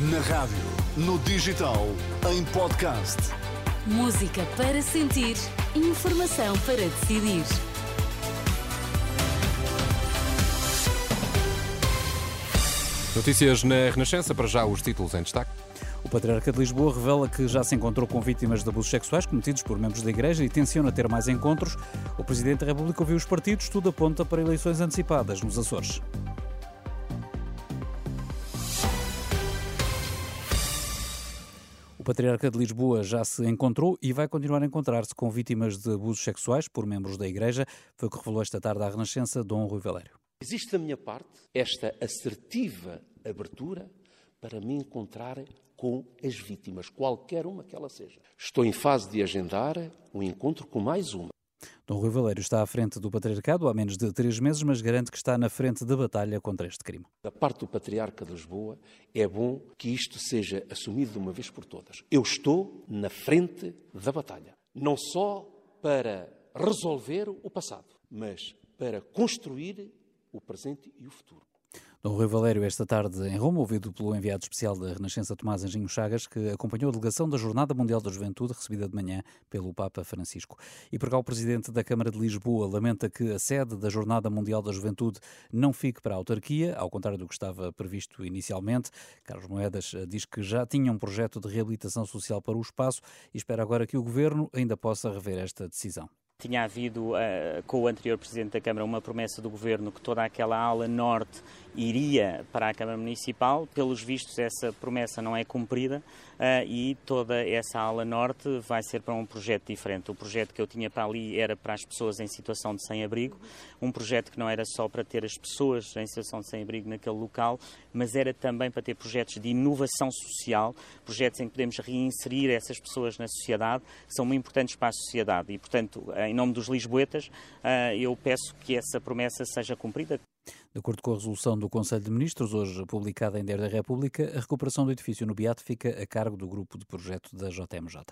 Na rádio, no digital, em podcast. Música para sentir, informação para decidir. Notícias na Renascença, para já os títulos em destaque. O Patriarca de Lisboa revela que já se encontrou com vítimas de abusos sexuais cometidos por membros da Igreja e tenciona ter mais encontros. O Presidente da República ouviu os partidos, tudo aponta para eleições antecipadas nos Açores. O Patriarca de Lisboa já se encontrou e vai continuar a encontrar-se com vítimas de abusos sexuais por membros da Igreja. Foi o que revelou esta tarde à Renascença Dom Rui Valério. Existe da minha parte esta assertiva abertura para me encontrar com as vítimas, qualquer uma que ela seja. Estou em fase de agendar um encontro com mais uma. Dom Rui Valério está à frente do patriarcado há menos de três meses, mas garante que está na frente da batalha contra este crime. Da parte do Patriarca de Lisboa, é bom que isto seja assumido de uma vez por todas. Eu estou na frente da batalha. Não só para resolver o passado, mas para construir o presente e o futuro. Dom Rui Valério, esta tarde em Roma, ouvido pelo enviado especial da Renascença Tomás Anjinho Chagas, que acompanhou a delegação da Jornada Mundial da Juventude, recebida de manhã pelo Papa Francisco. E por cá, o Presidente da Câmara de Lisboa lamenta que a sede da Jornada Mundial da Juventude não fique para a autarquia, ao contrário do que estava previsto inicialmente. Carlos Moedas eh, diz que já tinha um projeto de reabilitação social para o espaço e espera agora que o Governo ainda possa rever esta decisão. Tinha havido, uh, com o anterior Presidente da Câmara, uma promessa do Governo que toda aquela ala norte iria para a Câmara Municipal. Pelos vistos, essa promessa não é cumprida uh, e toda essa ala norte vai ser para um projeto diferente. O projeto que eu tinha para ali era para as pessoas em situação de sem-abrigo, um projeto que não era só para ter as pessoas em situação de sem-abrigo naquele local, mas era também para ter projetos de inovação social, projetos em que podemos reinserir essas pessoas na sociedade, que são muito importantes para a sociedade. E, portanto, em nome dos lisboetas, uh, eu peço que essa promessa seja cumprida. De acordo com a resolução do Conselho de Ministros, hoje publicada em Diário da República, a recuperação do edifício no Beato fica a cargo do grupo de projeto da JMJ.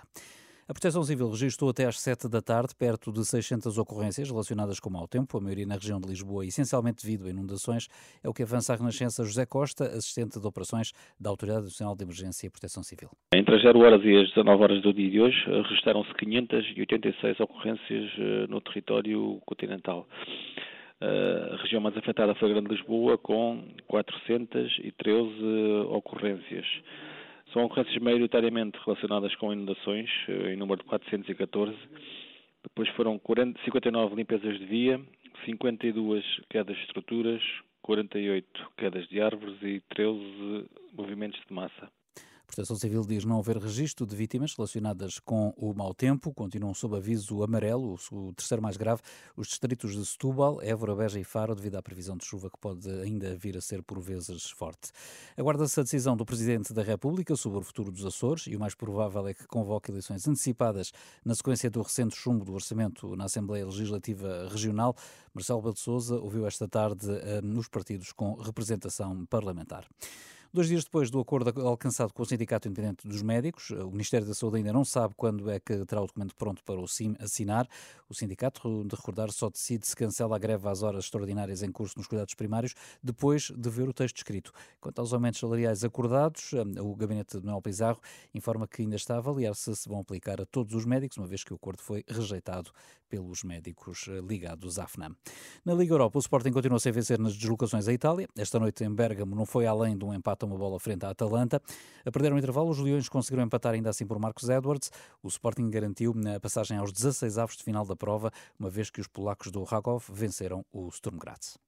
A Proteção Civil registrou até às 7 da tarde perto de 600 ocorrências relacionadas com mau tempo, a maioria na região de Lisboa, essencialmente devido a inundações. É o que avança a Renascença José Costa, assistente de operações da Autoridade Nacional de Emergência e Proteção Civil. Entre as 0 horas e as 19 horas do dia de hoje, registraram-se 586 ocorrências eh, no território continental. A região mais afetada foi a Grande Lisboa, com 413 ocorrências. São ocorrências maioritariamente relacionadas com inundações, eh, em número de 414. Depois foram 40, 59 limpezas de via, 52 quedas de estruturas, 48 quedas de árvores e 13 movimentos de massa. Proteção Civil diz não haver registro de vítimas relacionadas com o mau tempo. Continuam sob aviso amarelo, o terceiro mais grave, os distritos de Setúbal, Évora, Beja e Faro, devido à previsão de chuva que pode ainda vir a ser por vezes forte. Aguarda-se a decisão do Presidente da República sobre o futuro dos Açores e o mais provável é que convoque eleições antecipadas na sequência do recente chumbo do orçamento na Assembleia Legislativa Regional. Marcelo Belo Souza ouviu esta tarde eh, nos partidos com representação parlamentar. Dois dias depois do acordo alcançado com o Sindicato Independente dos Médicos, o Ministério da Saúde ainda não sabe quando é que terá o documento pronto para o CIM assinar. O sindicato, de recordar, só decide se cancela a greve às horas extraordinárias em curso nos cuidados primários, depois de ver o texto escrito. Quanto aos aumentos salariais acordados, o gabinete de Manuel Pizarro informa que ainda está a avaliar se se vão aplicar a todos os médicos, uma vez que o acordo foi rejeitado pelos médicos eh, ligados à FNAM. Na Liga Europa, o Sporting continua sem vencer nas deslocações à Itália. Esta noite em Bergamo não foi além de um empate a uma bola frente à Atalanta. A perder o intervalo, os Leões conseguiram empatar ainda assim por Marcos Edwards. O Sporting garantiu a passagem aos 16 avos de final da prova, uma vez que os polacos do Rakov venceram o Sturm Graz.